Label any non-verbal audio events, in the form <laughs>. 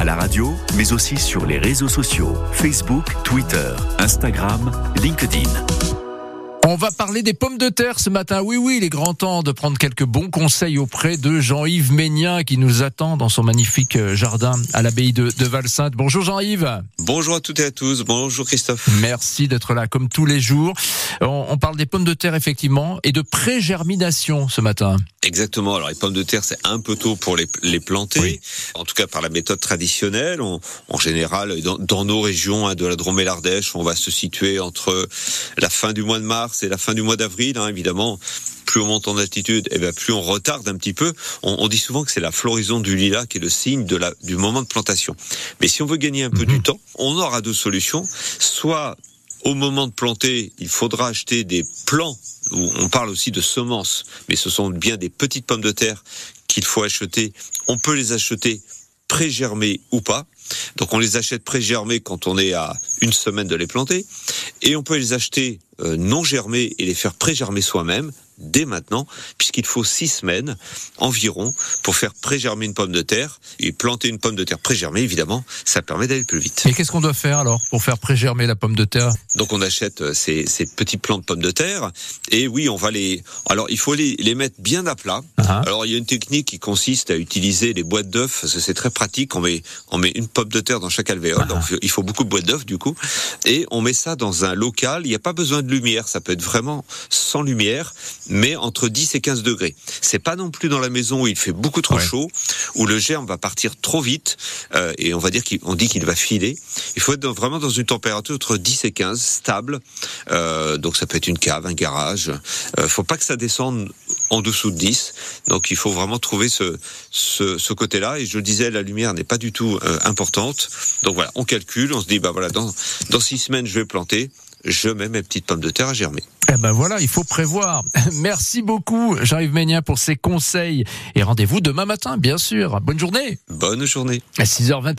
à la radio, mais aussi sur les réseaux sociaux Facebook, Twitter, Instagram, LinkedIn. On va parler des pommes de terre ce matin. Oui, oui, il est grand temps de prendre quelques bons conseils auprès de Jean-Yves Ménien qui nous attend dans son magnifique euh, jardin à l'abbaye de, de Valsainte. Bonjour Jean-Yves. Bonjour à toutes et à tous. Bonjour Christophe. Merci d'être là comme tous les jours. On, on parle des pommes de terre effectivement et de pré-germination ce matin. Exactement. Alors les pommes de terre, c'est un peu tôt pour les, les planter. Oui. En tout cas par la méthode traditionnelle. On- en général, dans, dans nos régions hein, de la Drôme et l'Ardèche, on va se situer entre la fin du mois de mars et la fin du mois d'avril. hein, évidemment, plus on monte en altitude, et bien plus on retarde un petit peu. On, on dit souvent que c'est la floraison du lilas qui est le signe de la, du moment de plantation. Mais si on veut gagner un peu Mhm. du temps, on aura deux solutions. Soit au moment de planter, il faudra acheter des plants, on parle aussi de semences, mais ce sont bien des petites pommes de terre qu'il faut acheter. On peut les acheter pré-germées ou pas. Donc on les achète pré-germées quand on est à une semaine de les planter. Et on peut les acheter euh, non germées et les faire pré-germer soi-même dès maintenant, puisqu'il faut six semaines environ pour faire pré-germer une pomme de terre. Et planter une pomme de terre pré-germée, évidemment, ça permet d'aller plus vite. Et qu'est-ce qu'on doit faire alors pour faire pré-germer la pomme de terre? Donc on achète euh, ces, ces petits plants de pommes de terre et oui, on va les. Alors il faut les, les mettre bien à plat. Ah. Alors il y a une technique qui consiste à utiliser les boîtes d'œufs. parce que C'est très pratique. On met on met une pomme de terre dans chaque alvéole. Ah. Donc il faut beaucoup de boîtes d'œufs du coup. Et on met ça dans un local. Il n'y a pas besoin de lumière. Ça peut être vraiment sans lumière, mais entre 10 et 15 degrés. C'est pas non plus dans la maison où il fait beaucoup trop Ouais. chaud, où le germe va partir trop vite euh, et on va dire qu'on dit qu'il va filer. Il faut être dans- vraiment dans une température entre 10 et 15, stable. Euh, donc ça peut être une cave, un garage. Euh, faut pas que ça descende en dessous de 10. Donc il faut vraiment trouver ce, ce, ce côté-là. Et je le disais, la lumière n'est pas du tout euh, importante. Donc voilà, on calcule, on se dit, bah voilà, dans, dans six semaines, je vais planter. Je mets mes petites pommes de terre à germer. Eh ben voilà, il faut prévoir. <laughs> Merci beaucoup Jean-Yves Ménien pour ces conseils et rendez-vous demain matin bien sûr. Bonne journée. Bonne journée. À 6h20.